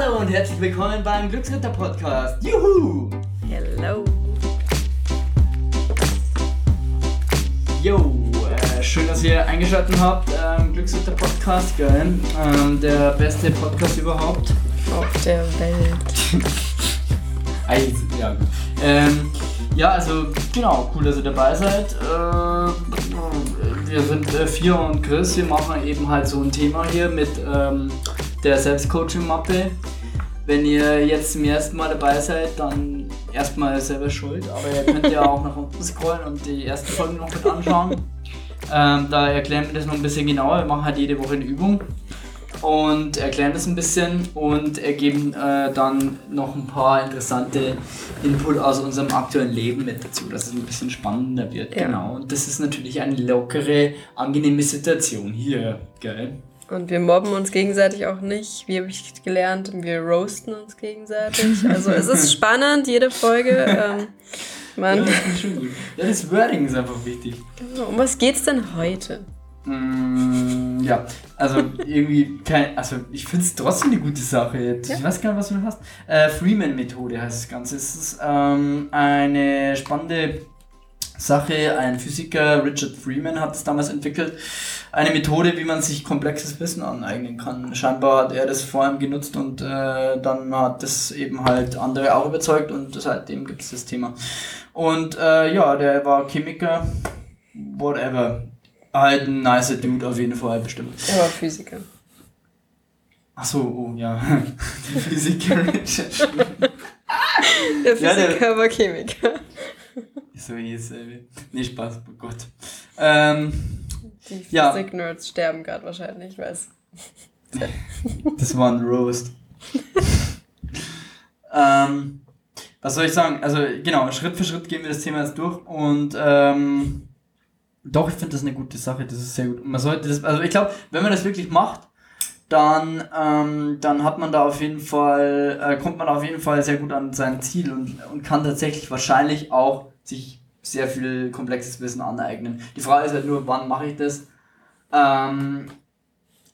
Hallo und herzlich willkommen beim Glücksritter Podcast. Juhu! Hello. Yo, äh, schön, dass ihr eingeschaltet habt. Ähm, Glücksritter Podcast, gell? Ähm, der beste Podcast überhaupt. Auf der Welt. Eis, ja. gut. Ähm, ja, also genau, cool, dass ihr dabei seid. Äh, wir sind äh, Fia und Chris. Wir machen eben halt so ein Thema hier mit ähm, der Selbstcoaching-Mappe. Wenn ihr jetzt zum ersten Mal dabei seid, dann erstmal selber schuld, aber ihr könnt ja auch nach unten scrollen und die ersten Folgen noch mit anschauen. Ähm, da erklären wir das noch ein bisschen genauer. Wir machen halt jede Woche eine Übung und erklären das ein bisschen und ergeben äh, dann noch ein paar interessante Input aus unserem aktuellen Leben mit dazu, dass es ein bisschen spannender wird. Ja. Genau. Und das ist natürlich eine lockere, angenehme Situation hier, gell? Und wir mobben uns gegenseitig auch nicht. Wie habe ich gelernt? Wir roasten uns gegenseitig. Also es ist spannend, jede Folge. Ähm, Ja, man, das. Ja, das Wording ist einfach wichtig. um was geht's denn heute? Mm, ja, also irgendwie kein, also ich finde es trotzdem eine gute Sache jetzt. Ja. Ich weiß gar nicht, was du hast. Äh, Freeman-Methode heißt das Ganze. Es ist ähm, eine spannende Sache. Ein Physiker, Richard Freeman, hat es damals entwickelt. Eine Methode, wie man sich komplexes Wissen aneignen kann. Scheinbar hat er das vor allem genutzt und äh, dann hat das eben halt andere auch überzeugt und seitdem gibt es das Thema. Und äh, ja, der war Chemiker, whatever. Halt ein nicer Dude auf jeden Fall, bestimmt. Er war Physiker. Ach so, oh ja. Der Physiker Richard Freeman. Der Ja, der- Physiker war Chemiker. So hieß er. Nee, Spaß, oh Gott. Ähm, Die Ja. Physik-Nerds sterben gerade wahrscheinlich, ich weiß. das war ein Roast. ähm, was soll ich sagen? Also, genau, Schritt für Schritt gehen wir das Thema jetzt durch und ähm, doch, ich finde das eine gute Sache, das ist sehr gut. Man sollte das, also ich glaube, wenn man das wirklich macht, dann, ähm, dann hat man da auf jeden Fall, äh, kommt man auf jeden Fall sehr gut an sein Ziel und, und kann tatsächlich wahrscheinlich auch sich sehr viel komplexes Wissen aneignen. Die Frage ist halt nur, wann mache ich das? Ähm,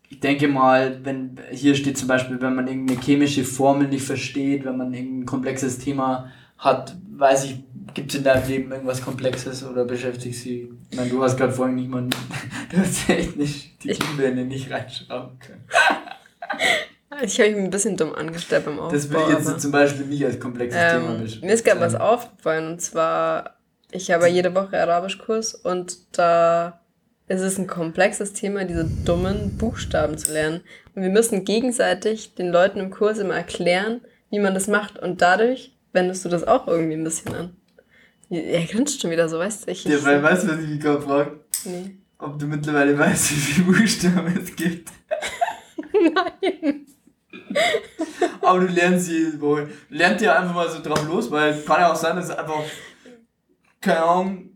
ich denke mal, wenn hier steht zum Beispiel, wenn man irgendeine chemische Formel nicht versteht, wenn man irgendein komplexes Thema hat, weiß ich, gibt es in deinem Leben irgendwas Komplexes oder beschäftigt sie? Ich meine, du hast gerade vorhin nicht mal, du hast echt nicht die Kinnwände nicht reinschauen können. Ich habe mich ein bisschen dumm angestellt beim Aufbau. Das will ich jetzt aber- zum Beispiel nicht als komplexes Thema Ähm, besch- mir ist gerade was aufgefallen und zwar, ich habe jede Woche Arabischkurs und da ist es ein komplexes Thema, diese dummen Buchstaben zu lernen. Und wir müssen gegenseitig den Leuten im Kurs immer erklären, wie man das macht und dadurch wendest du das auch irgendwie ein bisschen an. Er grinst schon wieder so, weißt du? Ich, Ja, weil weißt du, was ich mich gerade frage? nee. Ob du mittlerweile weißt, wie viele Buchstaben es gibt. Nein. Aber du lernst sie wohl. Lernt ja einfach mal so drauf los, weil kann ja auch sein, dass es einfach, keine Ahnung,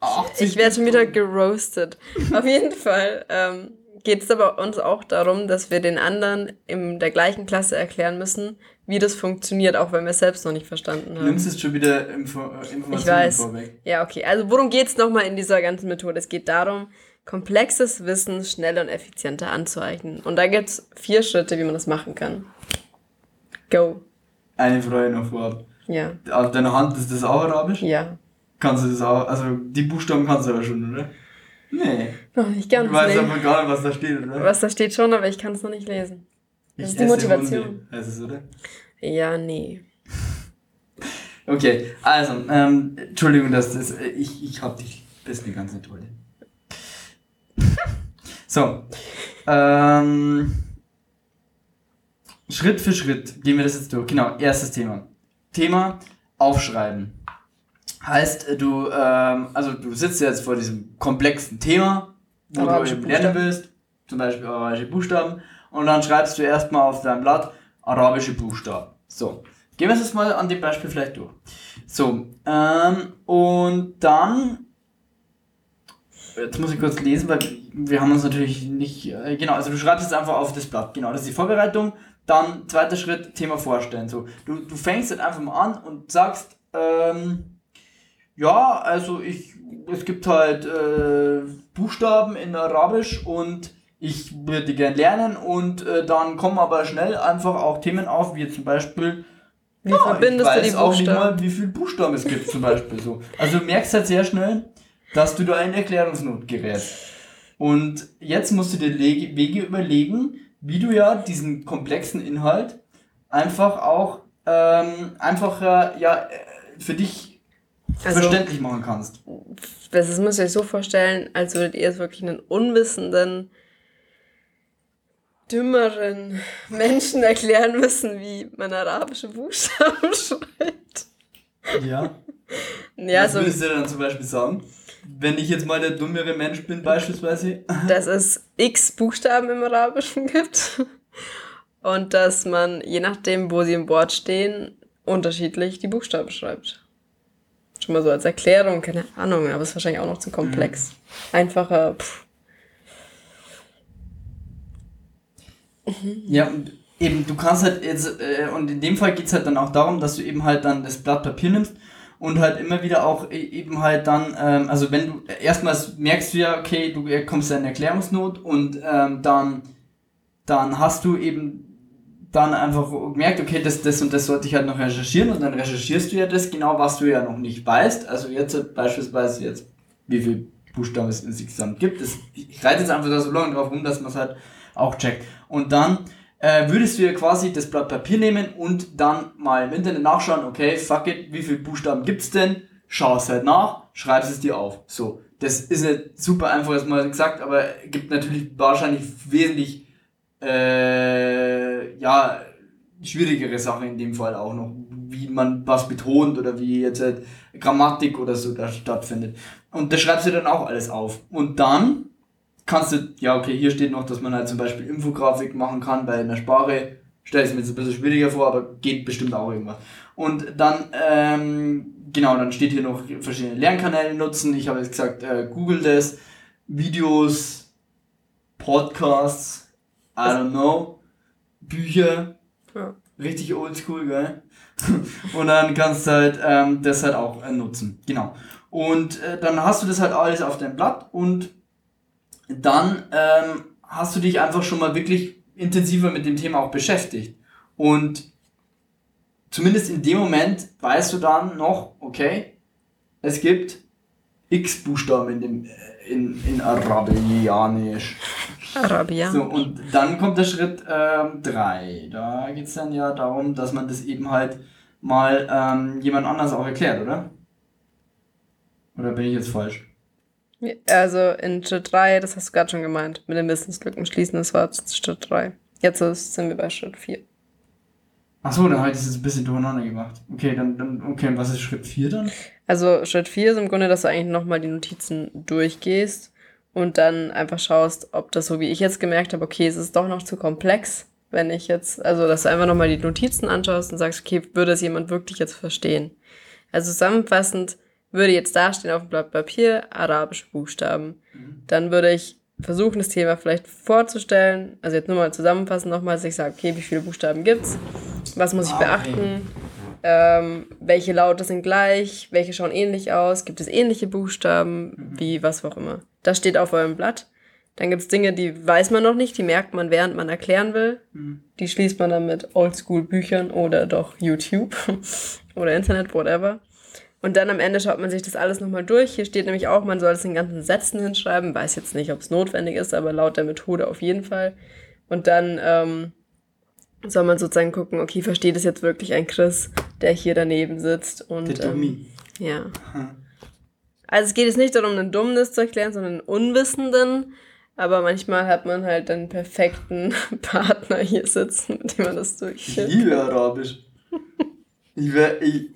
80 Ich werde schon wieder geroastet. Auf jeden Fall ähm, geht es aber uns auch darum, dass wir den anderen in der gleichen Klasse erklären müssen, wie das funktioniert, auch wenn wir es selbst noch nicht verstanden Du haben. nimmst jetzt schon wieder Info Informationen Ich weiß. vorweg. Ja, okay. Also worum geht es nochmal in dieser ganzen Methode? Es geht darum, komplexes Wissen schneller und effizienter anzueignen. Und da gibt es vier Schritte, wie man das machen kann. Go. Eine Frage noch vorab. Ja. Auf deiner Hand ist das auch Arabisch? Ja. Kannst du das auch, also die Buchstaben kannst du aber schon, oder? Nee. Noch nicht ganz. Du weißt nee. einfach gar nicht, was da steht, oder? Was da steht schon, aber ich kann es noch nicht lesen. Das ist die Motivation. Hunde, heißt es, oder? Ja, nee. Okay, also, ähm, Entschuldigung, dass das, ich, ich hab dich, bist eine ganz tolle. So, ähm, Schritt für Schritt gehen wir das jetzt durch. Genau, erstes Thema. Thema Aufschreiben. Heißt, äh, du, ähm, also du sitzt jetzt vor diesem komplexen Thema, wo du eben lernen Buchstaben. willst, zum Beispiel arabische Buchstaben, und dann schreibst du erstmal auf dein Blatt arabische Buchstaben. So, gehen wir es jetzt mal an dem Beispiel vielleicht durch. So, ähm, und dann, jetzt muss ich kurz lesen, weil wir haben uns natürlich nicht, äh, genau, also du schreibst es einfach auf das Blatt, genau, das ist die Vorbereitung. Dann, zweiter Schritt, Thema vorstellen. So, du, du fängst jetzt einfach mal an und sagst, ähm, ja, also ich, es gibt halt äh, Buchstaben in Arabisch und ich würde gern lernen und äh, dann kommen aber schnell einfach auch Themen auf, wie zum Beispiel, wie ja, verbindest ich weiß du die auch nicht mal, wie viele Buchstaben es gibt zum Beispiel so. Also du merkst halt sehr schnell, dass du da in Erklärungsnot gerätst. Und jetzt musst du dir Wege überlegen, wie du ja diesen komplexen Inhalt einfach auch ähm, einfacher ja, für dich also, verständlich machen kannst. Das muss ich euch so vorstellen, als würdet ihr es wirklich einen unwissenden, dümmeren Menschen erklären müssen, wie man arabische Buchstaben schreibt. Ja. ja Was so, würdest du dann zum Beispiel sagen? Wenn ich jetzt mal der dummere Mensch bin, beispielsweise. Dass es x Buchstaben im Arabischen gibt. Und dass man, je nachdem, wo sie im Wort stehen, unterschiedlich die Buchstaben schreibt. Schon mal so als Erklärung, keine Ahnung, aber ist wahrscheinlich auch noch zu komplex. Mhm. Einfacher, pff. Ja, eben, du kannst halt jetzt, äh, und in dem Fall geht es halt dann auch darum, dass du eben halt dann das Blatt Papier nimmst und halt immer wieder auch e, eben halt dann, ähm, also wenn du, erstmals merkst du ja, okay, du kommst in Erklärungsnot und ähm, dann, dann hast du eben dann einfach gemerkt, okay, das, das und das sollte ich halt noch recherchieren und dann recherchierst du ja das genau, was du ja noch nicht weißt. Also jetzt beispielsweise jetzt, wie viel Buchstaben es insgesamt gibt. Das, ich reite jetzt einfach da so lange drauf rum, dass man es halt auch checkt. Und dann äh, würdest du ja quasi das Blatt Papier nehmen und dann mal im Internet nachschauen, okay, fuck it, wie viele Buchstaben gibt's denn? Schau es halt nach, schreibst es dir auf. So, das ist nicht super einfach jetzt mal gesagt, aber gibt natürlich wahrscheinlich wesentlich äh, ja, schwierigere Sache in dem Fall auch noch, wie man was betont oder wie jetzt halt Grammatik oder so da stattfindet. Und das schreibst du dann auch alles auf. Und dann kannst du, ja okay, hier steht noch, dass man halt zum Beispiel Infografik machen kann bei einer Sprache. Stell ich mir jetzt ein bisschen schwieriger vor, aber geht bestimmt auch irgendwas. Und dann, ähm, genau, dann steht hier noch verschiedene Lernkanäle nutzen. Ich habe jetzt gesagt, äh, Google das, Videos, Podcasts, I don't know, Bücher, ja. richtig oldschool, gell? und dann kannst du halt ähm, das halt auch äh, nutzen. Genau. Und äh, dann hast du das halt alles auf deinem Blatt und dann ähm, hast du dich einfach schon mal wirklich intensiver mit dem Thema auch beschäftigt. Und zumindest in dem Moment weißt du dann noch, okay, es gibt x Buchstaben in dem äh, in, in Arabianisch. Arabian. So, und dann kommt der Schritt 3. Ähm, da geht es dann ja darum, dass man das eben halt mal ähm, jemand anders auch erklärt, oder? Oder bin ich jetzt falsch? Also in Schritt 3, das hast du gerade schon gemeint, mit den Wissenslücken schließen, das war Schritt 3. Jetzt sind wir bei Schritt 4. Achso, dann habe ich das jetzt ein bisschen durcheinander gemacht. Okay, dann, dann okay, was ist Schritt 4 dann? Also Schritt 4 ist im Grunde, dass du eigentlich nochmal die Notizen durchgehst und dann einfach schaust, ob das so wie ich jetzt gemerkt habe, okay, es ist doch noch zu komplex, wenn ich jetzt, also dass du einfach nochmal die Notizen anschaust und sagst, okay, würde es jemand wirklich jetzt verstehen? Also zusammenfassend würde jetzt dastehen auf dem Blatt Papier arabische Buchstaben. Mhm. Dann würde ich versuchen, das Thema vielleicht vorzustellen. Also jetzt nur mal zusammenfassen nochmal, dass ich sage, okay, wie viele Buchstaben gibt's? Was muss ich beachten? Ähm, welche Laute sind gleich? Welche schauen ähnlich aus? Gibt es ähnliche Buchstaben? Mhm. Wie, was auch immer. Das steht auf eurem Blatt. Dann gibt es Dinge, die weiß man noch nicht, die merkt man, während man erklären will. Mhm. Die schließt man dann mit Oldschool-Büchern oder doch YouTube oder Internet, whatever. Und dann am Ende schaut man sich das alles nochmal durch. Hier steht nämlich auch, man soll es in ganzen Sätzen hinschreiben. Weiß jetzt nicht, ob es notwendig ist, aber laut der Methode auf jeden Fall. Und dann ähm, soll man sozusagen gucken, okay, versteht es jetzt wirklich ein Chris, der hier daneben sitzt? Und, der ähm, Ja. Also es geht jetzt nicht darum, einen Dummnis zu erklären, sondern einen Unwissenden. Aber manchmal hat man halt einen perfekten Partner hier sitzen, mit dem man das durchführt. Ich liebe Arabisch. ich, wär, ich,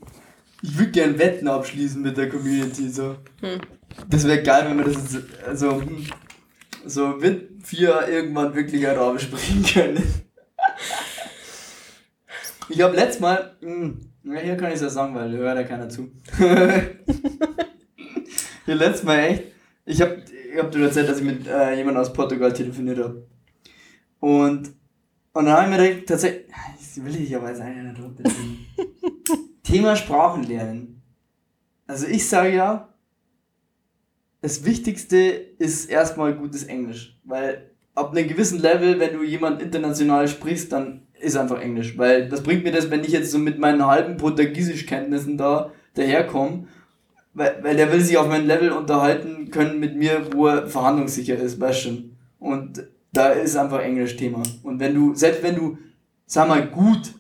ich würde gern Wetten abschließen mit der Community. So. Hm. Das wäre geil, wenn wir das jetzt, also, so mit vier irgendwann wirklich Arabisch sprechen können. Ich habe letztes Mal, mh, hm, hier kann ich es ja sagen, weil hört ja keiner zu. hier letztes Mal echt, ich habe ich hab dir erzählt, dass ich mit äh, jemandem aus Portugal telefoniert habe. Und, und dann habe ich mir direkt tatsächlich, das will ich aber jetzt eigentlich nicht runterziehen. Thema Sprachen lernen. Also ich sage ja, das Wichtigste ist erstmal gutes Englisch, weil ab einem gewissen Level, wenn du jemand international sprichst, dann ist einfach Englisch. Weil das bringt mir das, wenn ich jetzt so mit meinen halben Portugiesischkenntnissen da daherkomme, weil, weil der will sich auf mein Level unterhalten können mit mir, wo er verhandlungssicher ist, weißt du Und da ist einfach Englisch Thema. Und wenn du, selbst wenn du, sag mal, gut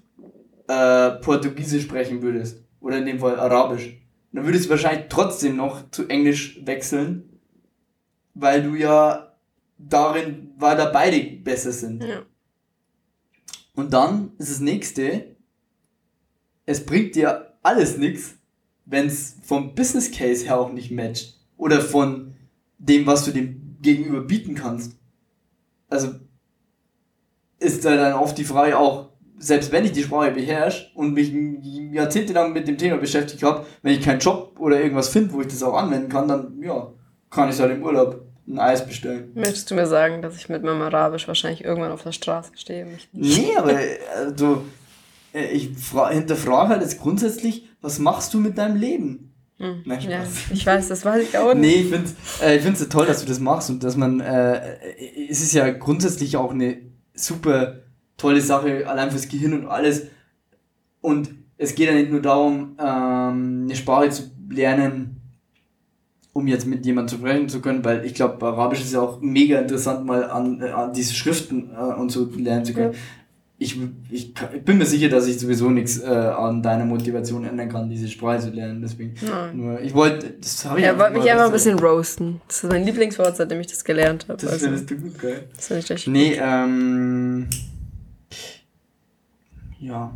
äh, Portugiesisch sprechen würdest, oder in dem Fall Arabisch, dann würdest du wahrscheinlich trotzdem noch zu Englisch wechseln, weil du ja darin, weil da beide besser sind. Ja. Und dann ist das nächste, es bringt dir alles nichts, wenn es vom Business Case her auch nicht matcht. Oder von dem, was du dem gegenüber bieten kannst. Also ist da dann oft die Frage auch, selbst wenn ich die Sprache beherrsche und mich jahrzehntelang mit dem Thema beschäftigt habe, wenn ich keinen Job oder irgendwas finde, wo ich das auch anwenden kann, dann ja, kann ich halt im Urlaub ein Eis bestellen. Möchtest du mir sagen, dass ich mit meinem Arabisch wahrscheinlich irgendwann auf der Straße stehe? Nee, aber also, ich hinterfrage halt jetzt grundsätzlich, was machst du mit deinem Leben? Hm. Nein, ja, ich weiß, das weiß ich auch nicht. Nee, ich finde es äh, ich find's toll, dass du das machst und dass man, äh, es ist ja grundsätzlich auch eine super tolle Sache, allein fürs Gehirn und alles. Und es geht ja nicht nur darum, ähm, eine Sprache zu lernen, um jetzt mit jemandem zu sprechen zu können, weil ich glaube, Arabisch ist ja auch mega interessant, mal an, äh, an diese Schriften äh, und so lernen zu können. Ja. Ich, ich, ich, bin mir sicher, dass ich sowieso nichts äh, an deiner Motivation ändern kann, diese Sprache zu lernen. Deswegen, Nein. nur, ich wollte, das habe ich Ja, wollte mich einfach ein bisschen roasten. Das ist mein Lieblingswort, seitdem ich das gelernt habe. Das also, findest du gut, geil. Das finde ich richtig Nee, ähm, ja.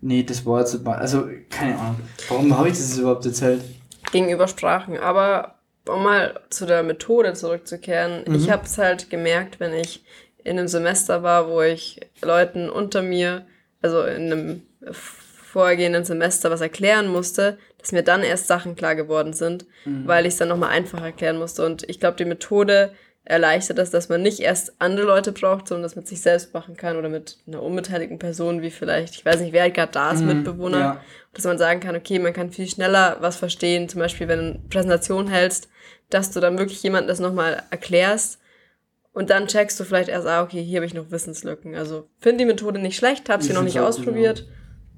Nee, das war jetzt, also keine Ahnung. Warum habe ich das überhaupt erzählt? Gegenüber Sprachen. Aber um mal zu der Methode zurückzukehren, mhm. ich habe es halt gemerkt, wenn ich in einem Semester war, wo ich Leuten unter mir, also in einem vorhergehenden Semester was erklären musste, dass mir dann erst Sachen klar geworden sind, mhm. weil ich es dann nochmal einfach erklären musste. Und ich glaube, die Methode erleichtert das, dass man nicht erst andere Leute braucht, sondern das mit sich selbst machen kann oder mit einer unbeteiligten Person, wie vielleicht, ich weiß nicht, wer halt gerade da ist, mhm, Mitbewohner. Ja. Dass man sagen kann, okay, man kann viel schneller was verstehen, zum Beispiel, wenn du eine Präsentation hältst, dass du dann wirklich jemandem das nochmal erklärst und dann checkst du vielleicht erst, ah, okay, hier habe ich noch Wissenslücken. Also finde die Methode nicht schlecht, habe sie noch nicht genau. ausprobiert.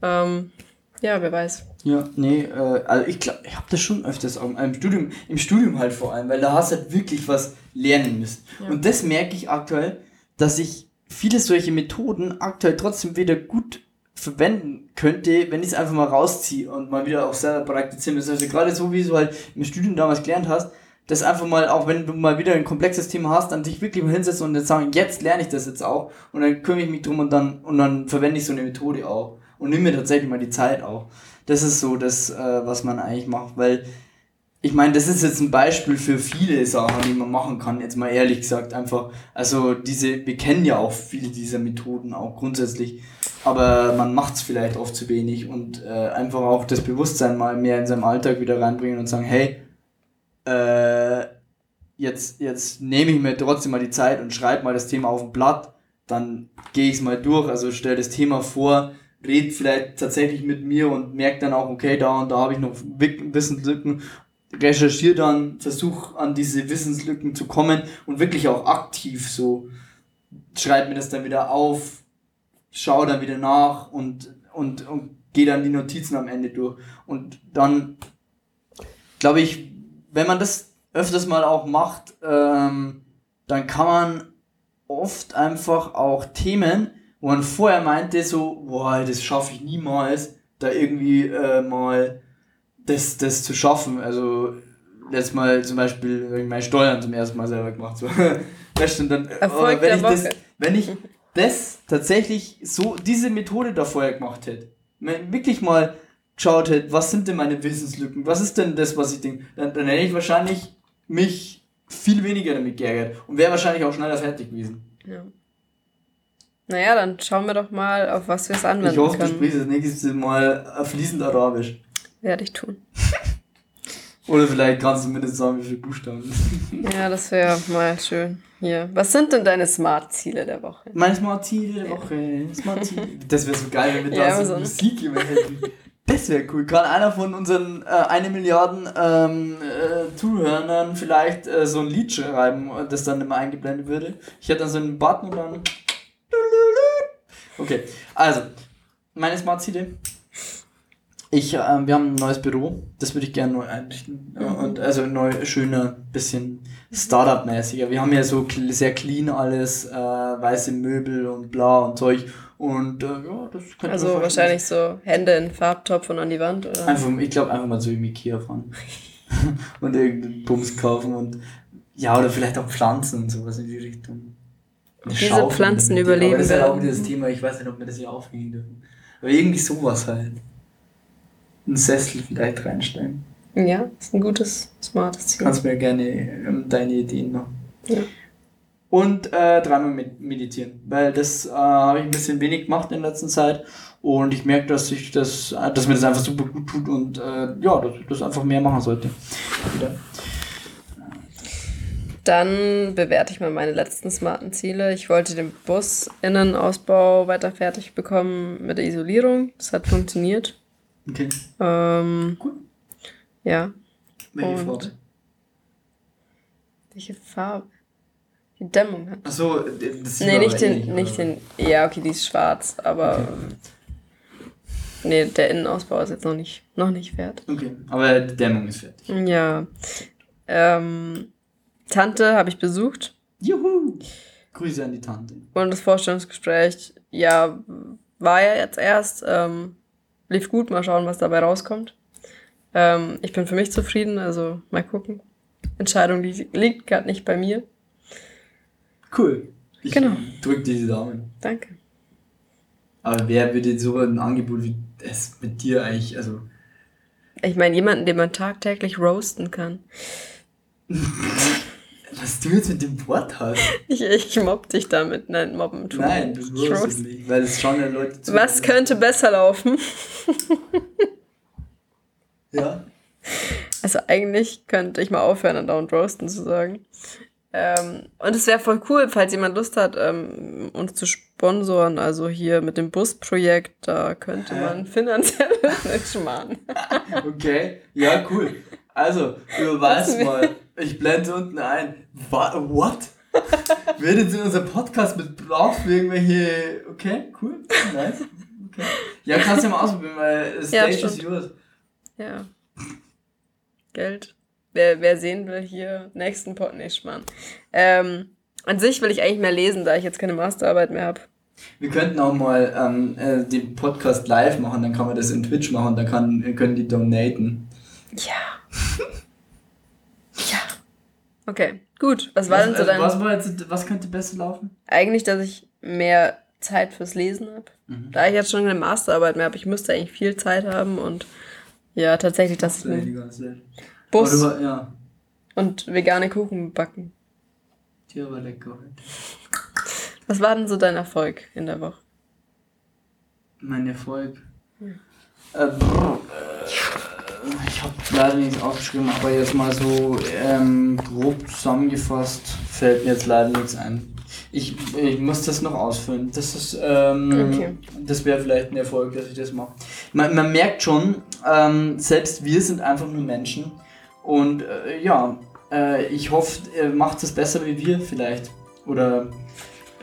Genau. Ähm, ja, wer weiß. Ja, nee, äh, also ich glaube, ich habe das schon öfters auch im Studium, im Studium halt vor allem, weil da hast du halt wirklich was lernen müssen. Ja. Und das merke ich aktuell, dass ich viele solche Methoden aktuell trotzdem wieder gut verwenden könnte, wenn ich es einfach mal rausziehe und mal wieder auch selber praktizieren müsste. Also gerade so, wie du halt im Studium damals gelernt hast, das einfach mal, auch wenn du mal wieder ein komplexes Thema hast, dann dich wirklich mal hinsetzen und dann sagen, jetzt lerne ich das jetzt auch und dann kümmere ich mich drum und dann, und dann verwende ich so eine Methode auch und nimm mir tatsächlich mal die Zeit auch. Das ist so das, äh, was man eigentlich macht, weil ich meine, das ist jetzt ein Beispiel für viele Sachen, die man machen kann, jetzt mal ehrlich gesagt, einfach, also diese, wir kennen ja auch viele dieser Methoden auch grundsätzlich, aber man macht es vielleicht oft zu wenig und äh, einfach auch das Bewusstsein mal mehr in seinem Alltag wieder reinbringen und sagen, hey, äh, jetzt, jetzt nehme ich mir trotzdem mal die Zeit und schreibe mal das Thema auf ein Blatt, dann gehe ich es mal durch, also stell das Thema vor, red vielleicht tatsächlich mit mir und merkt dann auch, okay, da und da habe ich noch Wissenslücken, recherchiere dann, versuche an diese Wissenslücken zu kommen und wirklich auch aktiv so, schreibe mir das dann wieder auf, schaue dann wieder nach und, und, und gehe dann die Notizen am Ende durch. Und dann, glaube ich, wenn man das öfters mal auch macht, ähm, dann kann man oft einfach auch Themen, wo man vorher meinte, so, boah, das schaffe ich niemals, da irgendwie äh, mal das, das zu schaffen. Also letztes Mal zum Beispiel meine Steuern zum ersten Mal selber gemacht. So. Das stimmt dann. Erfolg wenn, ich das, wenn ich das tatsächlich so, diese Methode da vorher gemacht hätte, wirklich mal geschaut hätte, was sind denn meine Wissenslücken, was ist denn das, was ich denke, dann, dann hätte ich wahrscheinlich mich viel weniger damit geärgert und wäre wahrscheinlich auch schneller fertig gewesen. Ja. Naja, dann schauen wir doch mal, auf was wir es anwenden Ich hoffe, können. du sprichst das nächste Mal fließend Arabisch. Werde ich tun. Oder vielleicht kannst du mindestens sagen, wie viele Buchstaben. ja, das wäre mal schön. Hier. Was sind denn deine Smart-Ziele der Woche? Meine Smart-Ziele der Woche. Smart-Ziele. Das wäre so geil, wenn wir ja, da so Musik immer hätten. Das wäre cool. Kann einer von unseren äh, eine Milliarden ähm, äh, Zuhörern vielleicht äh, so ein Lied schreiben, das dann immer eingeblendet würde? Ich hätte dann so einen Button und dann. Okay, also, meine Smart-Ziele. Ich, ähm, wir haben ein neues Büro, das würde ich gerne neu einrichten. Mhm. Und also neu, schöner, bisschen Startup-mäßiger. Wir haben ja so sehr clean alles, äh, weiße Möbel und bla und Zeug. Und äh, ja, das könnte Also wahrscheinlich so Hände in Farbtopf und an die Wand, oder? Einfach, ich glaube einfach mal so im Ikea fahren. und irgendeinen Bums kaufen und ja, oder vielleicht auch Pflanzen und sowas in die Richtung. Diese Schaufel Pflanzen überleben. Aber das ist halt auch dieses Thema, ich weiß nicht, ob wir das hier aufhängen dürfen. Aber irgendwie sowas halt einen Sessel vielleicht reinstellen. Ja, ist ein gutes, smartes Ziel. Kannst mir gerne ähm, deine Ideen machen. Ja. Und äh, dreimal med meditieren, weil das äh, habe ich ein bisschen wenig gemacht in letzter Zeit und ich merke, dass ich das, dass mir das einfach super gut tut und äh, ja, dass ich das einfach mehr machen sollte. Wieder. Dann bewerte ich mal meine letzten smarten Ziele. Ich wollte den Bus-Innenausbau weiter fertig bekommen mit der Isolierung. Das hat funktioniert. Okay. Ähm, Gut. Ja. Welche Farbe? Welche Farbe? Die Dämmung hat. Achso, das Nee, nicht den, nicht den. Ja, okay, die ist schwarz, aber. Okay. Nee, der Innenausbau ist jetzt noch nicht, noch nicht fertig. Okay, aber die Dämmung ist fertig. Ja. Ähm, Tante habe ich besucht. Juhu! Grüße an die Tante. Und das Vorstellungsgespräch, ja, war ja jetzt erst. Ähm, lief gut, mal schauen, was dabei rauskommt. Ähm, ich bin für mich zufrieden, also mal gucken. Entscheidung li liegt gerade nicht bei mir. Cool. Ich genau. drück dir die Daumen. Danke. Aber wer würde so ein Angebot wie das mit dir eigentlich, also. Ich meine, jemanden, den man tagtäglich roasten kann. Was du jetzt mit dem Wort hast. Ich, ich mobb dich damit. Nein, mobben tun. Nein, du roastest nicht, weil es schon ja Leute zu. Was könnte besser laufen? ja. Also eigentlich könnte ich mal aufhören, andauernd roasten zu sagen. Ähm, und es wäre voll cool, falls jemand Lust hat, ähm, uns zu sponsoren. Also hier mit dem Busprojekt, da könnte man finanziell mitmachen. okay, ja, cool. Also, überweis mal. Ich blende unten ein. What? Wird jetzt in unserem Podcast mit Brauch für irgendwelche. Okay, cool. Nice. Okay. Ja, kannst du ja mal ausprobieren, weil das ja, Stage ist yours. Ja. Geld. Wer, wer sehen will, hier nächsten Pod nicht Mann. Ähm, an sich will ich eigentlich mehr lesen, da ich jetzt keine Masterarbeit mehr habe. Wir könnten auch mal ähm, äh, den Podcast live machen, dann kann man das in Twitch machen, dann kann, können die donaten. Ja. Ja. Okay, gut. Was war was, denn so also dein... Was, war jetzt, was könnte besser laufen? Eigentlich, dass ich mehr Zeit fürs Lesen habe. Mhm. Da ich jetzt schon eine Masterarbeit mehr habe, ich müsste eigentlich viel Zeit haben und ja, tatsächlich, dass ich einen Bus war, ja. und vegane Kuchen backen. Die aber lecker heute. Was war denn so dein Erfolg in der Woche? Mein Erfolg? Hm. Äh, äh, ich habe leider nichts aufgeschrieben, aber jetzt mal so ähm, grob zusammengefasst fällt mir jetzt leider nichts ein. Ich, ich muss das noch ausfüllen. Das ist, ähm, okay. das wäre vielleicht ein Erfolg, dass ich das mache. Man, man merkt schon, ähm, selbst wir sind einfach nur Menschen und äh, ja, äh, ich hoffe, ihr macht es besser wie wir vielleicht oder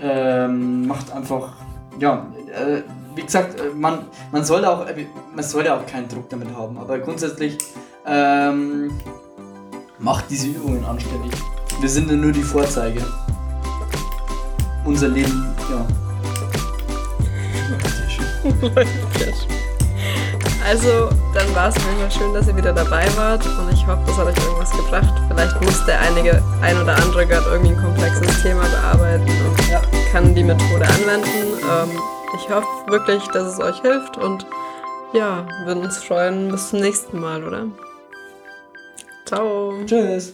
ähm, macht einfach, ja, äh, wie gesagt, äh, man, man sollte auch, äh, man sollte auch keinen Druck damit haben, aber grundsätzlich ähm, macht diese Übungen anständig. Wir sind ja nur die Vorzeige. Unser Leben, ja. Also, dann war es mir schön, dass ihr wieder dabei wart und ich hoffe, das hat euch irgendwas gebracht. Vielleicht musste einige, ein oder andere gerade irgendwie ein komplexes Thema bearbeiten und ja. kann die Methode anwenden. Ähm, ich hoffe wirklich, dass es euch hilft und ja, würden uns freuen. Bis zum nächsten Mal, oder? Ciao. Tschüss.